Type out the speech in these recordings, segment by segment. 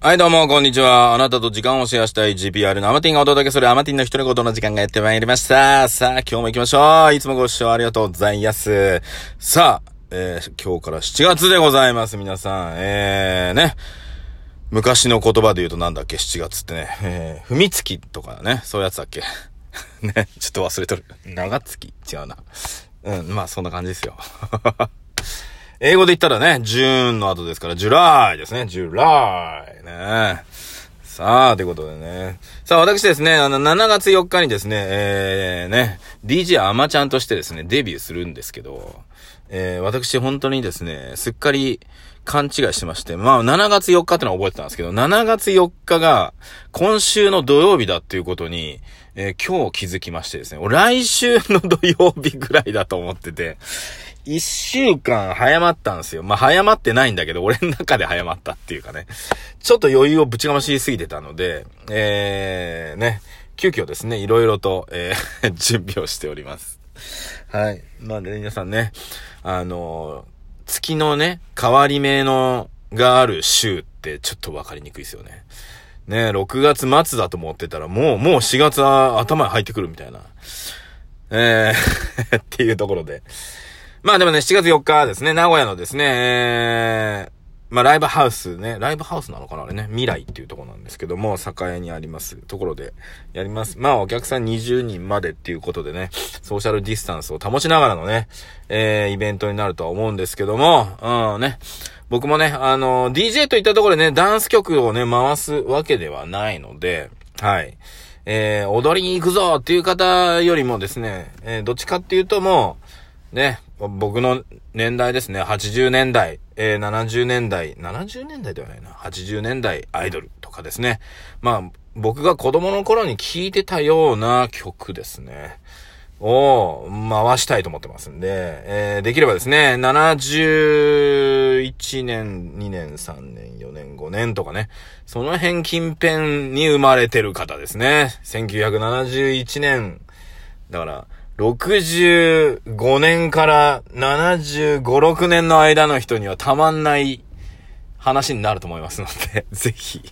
はい、どうも、こんにちは。あなたと時間をシェアしたい GPR のアマティンがお届けするアマティンの一人ごとの時間がやってまいりました。さあ、今日も行きましょう。いつもご視聴ありがとうございます。さあ、えー、今日から7月でございます、皆さん。えー、ね。昔の言葉で言うとなんだっけ、7月ってね。えー、踏みつきとかね、そういうやつだっけ？ね、ちょっと忘れとる。長月？違うな。うん、まあそんな感じですよ。英語で言ったらね、ジューンの後ですから、ジュライですね。ジュライね。さあ、ということでね。さあ、私ですね、あの、7月4日にですね、えー、ね、DJ アマちゃんとしてですね、デビューするんですけど、えー、私本当にですね、すっかり勘違いしてまして、まあ、7月4日ってのは覚えてたんですけど、7月4日が今週の土曜日だっていうことに、えー、今日気づきましてですね、来週の土曜日ぐらいだと思ってて、一週間早まったんですよ。まあ、早まってないんだけど、俺の中で早まったっていうかね。ちょっと余裕をぶちかましすぎてたので、えー、ね、急遽ですね、いろいろと、えー、準備をしております。はい。まあね、皆さんね、あの月のね、変わり目の、がある週ってちょっとわかりにくいですよね。ね、6月末だと思ってたら、もう、もう4月は頭に入ってくるみたいな。えー、っていうところで。まあでもね、7月4日ですね、名古屋のですね、えー、まあライブハウスね、ライブハウスなのかなあれね、未来っていうところなんですけども、栄にありますところで。やります。まあお客さん20人までっていうことでね、ソーシャルディスタンスを保ちながらのね、えー、イベントになるとは思うんですけども、うんね、僕もね、あの、DJ といったところでね、ダンス曲をね、回すわけではないので、はい。えー、踊りに行くぞっていう方よりもですね、えー、どっちかっていうともう、ね、僕の年代ですね、80年代、えー、70年代、70年代ではないな、80年代アイドルとかですね。まあ、僕が子供の頃に聴いてたような曲ですね。を回したいと思ってますんで、えー、できればですね、71年、2年、3年、4年、5年とかね、その辺近辺に生まれてる方ですね。1971年、だから、65年から75、6年の間の人にはたまんない話になると思いますので、ぜひ。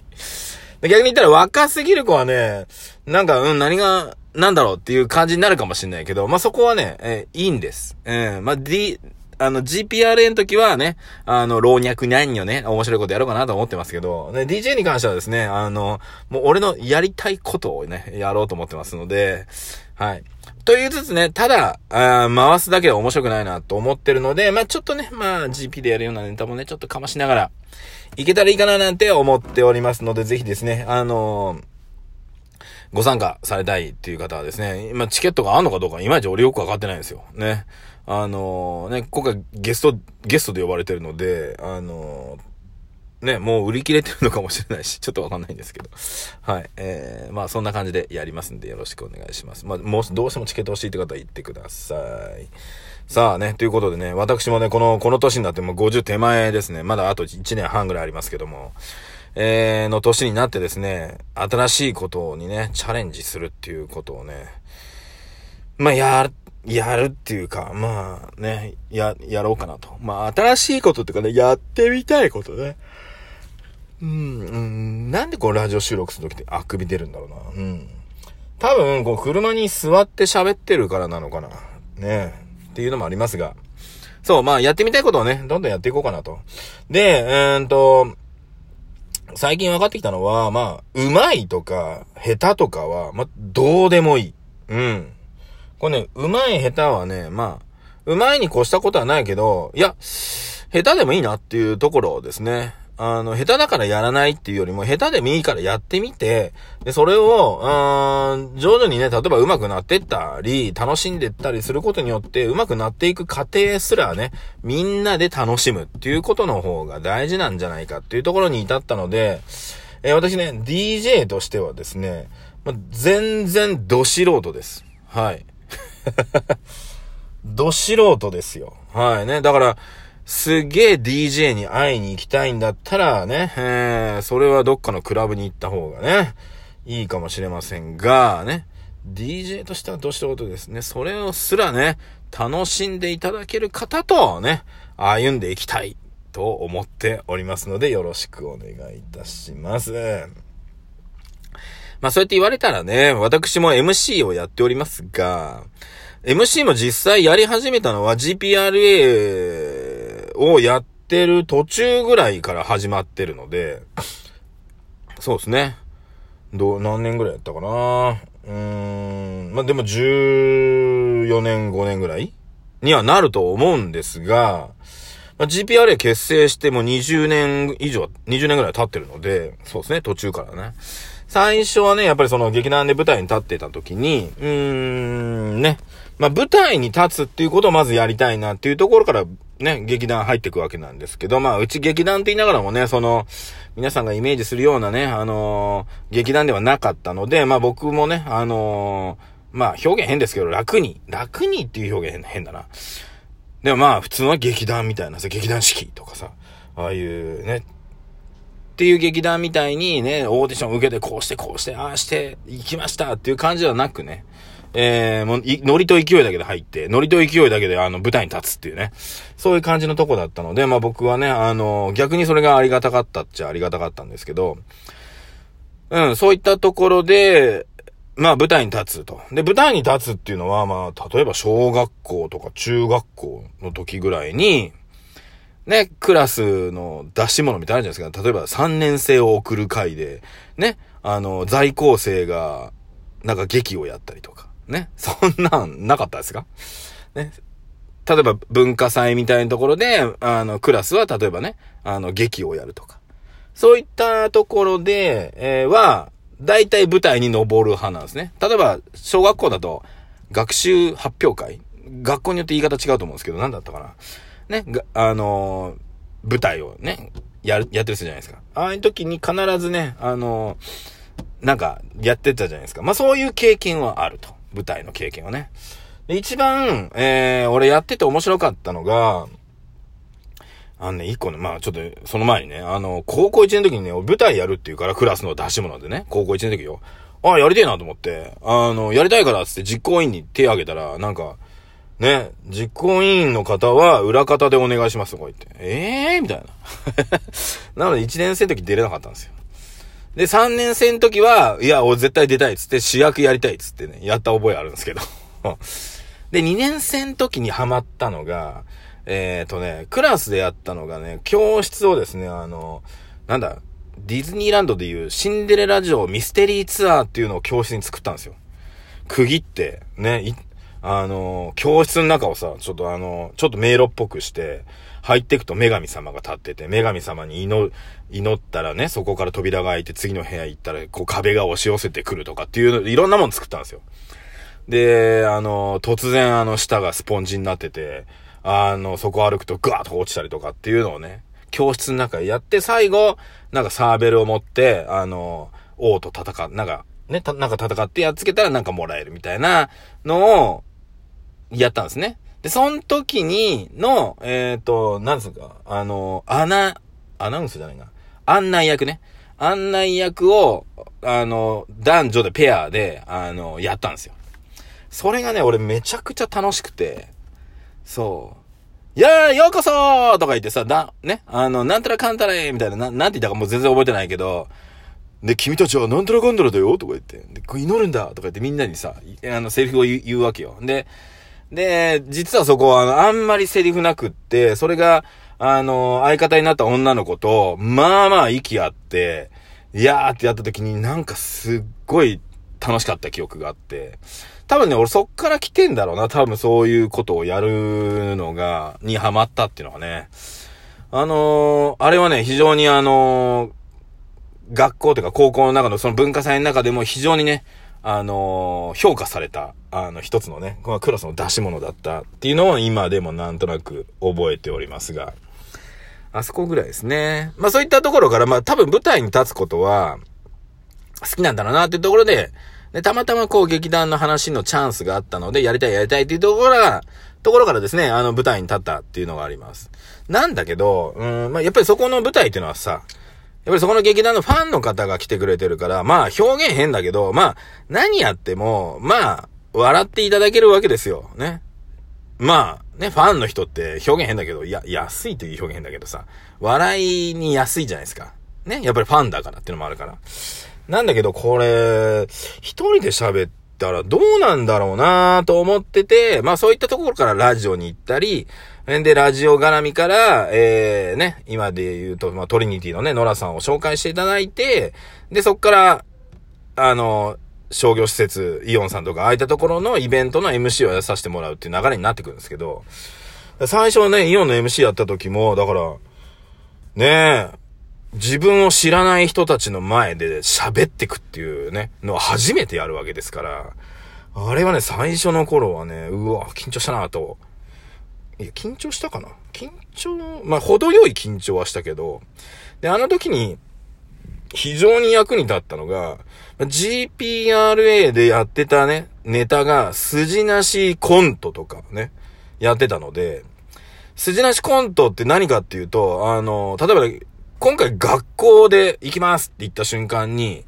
逆に言ったら若すぎる子はね、なんか、うん、何が、なんだろうっていう感じになるかもしれないけど、まあ、そこはね、えー、いいんです。えー、まあ、D、あの、GPRA の時はね、あの、老若男女ね、面白いことやろうかなと思ってますけど、ね、DJ に関してはですね、あの、もう俺のやりたいことをね、やろうと思ってますので、はい。と言いつつね、ただ、あ回すだけは面白くないなと思ってるので、まあちょっとね、まあ GP でやるようなネタもね、ちょっとかましながら、いけたらいいかななんて思っておりますので、ぜひですね、あのー、ご参加されたいっていう方はですね、今チケットがあんのかどうかいまいち俺よくわかってないんですよ。ね。あのー、ね、今回ゲスト、ゲストで呼ばれてるので、あのー、ね、もう売り切れてるのかもしれないし、ちょっとわかんないんですけど。はい。えー、まあそんな感じでやりますんでよろしくお願いします。まあ、もしどうしてもチケット欲しいって方は言ってください。さあね、ということでね、私もね、この、この年になってもう50手前ですね。まだあと1年半ぐらいありますけども、えー、の年になってですね、新しいことにね、チャレンジするっていうことをね、まあ、やる、やるっていうか、まあね、や、やろうかなと。まあ、新しいことっていうかね、やってみたいことね。うん、うん、なんでこうラジオ収録するときってあくび出るんだろうな。うん。多分、こう車に座って喋ってるからなのかな。ねっていうのもありますが。そう、まあやってみたいことをね、どんどんやっていこうかなと。で、えー、んと、最近分かってきたのは、まあ、うまいとか、下手とかは、まあ、どうでもいい。うん。これね、うまい下手はね、まあ、うまいに越したことはないけど、いや、下手でもいいなっていうところですね、あの、下手だからやらないっていうよりも、下手でもいいからやってみて、で、それを、うん、徐々にね、例えば上手くなってったり、楽しんでったりすることによって、上手くなっていく過程すらね、みんなで楽しむっていうことの方が大事なんじゃないかっていうところに至ったので、えー、私ね、DJ としてはですね、ま全然ど素人です。はい。ど素人ですよ。はいね。だから、すげえ DJ に会いに行きたいんだったらね、えー、それはどっかのクラブに行った方がね、いいかもしれませんが、ね、DJ としてはどうしたことですね。それをすらね、楽しんでいただける方とね、歩んでいきたいと思っておりますので、よろしくお願いいたします。まあそうやって言われたらね、私も MC をやっておりますが、MC も実際やり始めたのは GPRA をやってる途中ぐらいから始まってるので、そうですね。どう、何年ぐらいやったかなうーん、まあ、でも14年、5年ぐらいにはなると思うんですが、まあ、GPRA 結成しても20年以上、20年ぐらい経ってるので、そうですね、途中からね。最初はね、やっぱりその劇団で舞台に立ってた時に、うーん、ね、まあ、舞台に立つっていうことをまずやりたいなっていうところからね、劇団入ってくわけなんですけど、まあ、うち劇団って言いながらもね、その、皆さんがイメージするようなね、あのー、劇団ではなかったので、まあ僕もね、あのー、まあ表現変ですけど、楽に、楽にっていう表現変だな。でもまあ普通の劇団みたいなさ、劇団四季とかさ、ああいうね、っていう劇団みたいにね、オーディション受けてこうしてこうして、ああして行きましたっていう感じではなくね、えー、もう、ノリと勢いだけで入って、ノリと勢いだけであの舞台に立つっていうね。そういう感じのとこだったので、まあ僕はね、あの、逆にそれがありがたかったっちゃありがたかったんですけど、うん、そういったところで、まあ舞台に立つと。で、舞台に立つっていうのは、まあ、例えば小学校とか中学校の時ぐらいに、ね、クラスの出し物みたいなあるじゃないですか。例えば3年生を送る会で、ね、あの、在校生が、なんか劇をやったりとか。ね。そんなんなかったですか？ね。例えば文化祭みたいなところで、あの、クラスは例えばね、あの、劇をやるとか。そういったところで、えー、は、大体舞台に登る派なんですね。例えば、小学校だと、学習発表会学校によって言い方違うと思うんですけど、何だったかな。ね、あのー、舞台をね、やる、やってる人じゃないですか。ああいう時に必ずね、あのー、なんか、やってたじゃないですか。まあそういう経験はあると。舞台の経験はね。で、一番、えー、俺やってて面白かったのが、あのね、一個ね、まあちょっと、その前にね、あの、高校1年の時にね、舞台やるっていうから、クラスの出し物でね、高校1年の時よ。ああ、やりてえなと思って、あの、やりたいからっつって実行委員に手挙げたら、なんか、ね、実行委員の方は裏方でお願いしますとか言って。ええー、みたいな。なので1年生の時出れなかったんですよ。で、3年生の時は、いや、俺絶対出たいっつって主役やりたいっつってね、やった覚えあるんですけど。で、2年生の時にハマったのが、えっ、ー、とね、クラスでやったのがね、教室をですね、あの、なんだ、ディズニーランドでいうシンデレラ城ミステリーツアーっていうのを教室に作ったんですよ。区切って、ね、あの、教室の中をさ、ちょっとあの、ちょっと迷路っぽくして、入っていくと女神様が立ってて、女神様に祈、祈ったらね、そこから扉が開いて次の部屋行ったら、こう壁が押し寄せてくるとかっていう、いろんなもの作ったんですよ。で、あの、突然あの、舌がスポンジになってて、あの、そこ歩くとガーッと落ちたりとかっていうのをね、教室の中でやって、最後、なんかサーベルを持って、あの、王と戦う、なんか、ね、なんか戦ってやっつけたらなんかもらえるみたいなのを、やったんですね。で、その時にの、えっ、ー、と、なんですか、あの、アナ、アナウンスじゃないな。案内役ね。案内役を、あの、男女でペアで、あの、やったんですよ。それがね、俺めちゃくちゃ楽しくて、そう。いやー、ようこそーとか言ってさ、だ、ね、あの、なんたらかんたらえみたいな、な、なんて言ったかもう全然覚えてないけど、で、君たちはなんたらかんたらだよとか言って、で、祈るんだとか言ってみんなにさ、あの、セリフを言うわけよ。で、で、実はそこは、あの、あんまりセリフなくって、それが、あの、相方になった女の子と、まあまあ息あって、いやーってやった時になんかすっごい楽しかった記憶があって、多分ね、俺そっから来てんだろうな。多分そういうことをやるのが、にハマったっていうのはね。あのー、あれはね、非常にあのー、学校というか高校の中のその文化祭の中でも非常にね、あのー、評価された、あの、一つのね、このクラスの出し物だったっていうのを今でもなんとなく覚えておりますが、あそこぐらいですね。まあそういったところから、まあ多分舞台に立つことは、好きなんだろうなっていうところで、で、たまたまこう劇団の話のチャンスがあったので、やりたいやりたいっていうところが、ところからですね、あの舞台に立ったっていうのがあります。なんだけど、うん、まあやっぱりそこの舞台っていうのはさ、やっぱりそこの劇団のファンの方が来てくれてるから、まあ表現変だけど、まあ何やっても、まあ笑っていただけるわけですよ。ね。まあね、ファンの人って表現変だけど、いや、安いという表現変だけどさ、笑いに安いじゃないですか。ね、やっぱりファンだからっていうのもあるから。なんだけど、これ、一人で喋ってたらどうなんだろうなと思ってて、まあそういったところからラジオに行ったり、で、ラジオ絡みから、えー、ね、今で言うと、まあトリニティのね、ノラさんを紹介していただいて、で、そっから、あの、商業施設、イオンさんとか、ああいったところのイベントの MC をやさせてもらうっていう流れになってくるんですけど、最初はね、イオンの MC やった時も、だから、ねえ、自分を知らない人たちの前で喋ってくっていうね、のは初めてやるわけですから、あれはね、最初の頃はね、うわ、緊張したなと。いや、緊張したかな？緊張、まあ、程よい緊張はしたけど、で、あの時に、非常に役に立ったのが、GPRA でやってたね、ネタが、筋なしコントとかね、やってたので、筋なしコントって何かっていうと、あの、例えば、今回学校で行きますって言った瞬間に、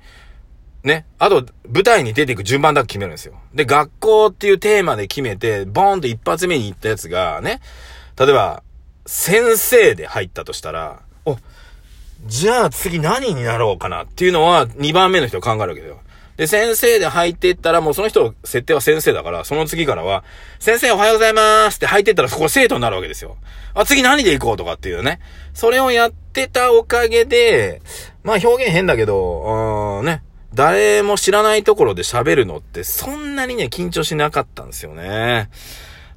ね、あと、舞台に出ていく順番だけ決めるんですよ。で、学校っていうテーマで決めて、ボーンって一発目に行ったやつが、ね、例えば、先生で入ったとしたら、お、じゃあ次何になろうかなっていうのは2番目の人考えるわけですよ。で、先生で入っていったらもうその人、設定は先生だから、その次からは、先生おはようございますって入っていったらそこ生徒になるわけですよ。あ、次何で行こうとかっていうね。それをやってたおかげで、まあ表現変だけど、うん、ね。誰も知らないところで喋るのってそんなにね、緊張しなかったんですよね。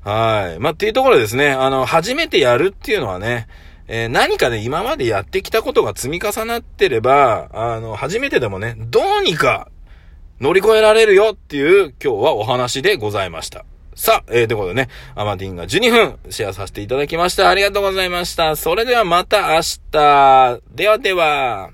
はい。まあ、っていうところですね。あの、初めてやるっていうのはね、えー、何かね、今までやってきたことが積み重なってれば、あの、初めてでもね、どうにか乗り越えられるよっていう今日はお話でございました。さあ、えー、ということでね、アマディンが12分シェアさせていただきました。ありがとうございました。それではまた明日。ではでは。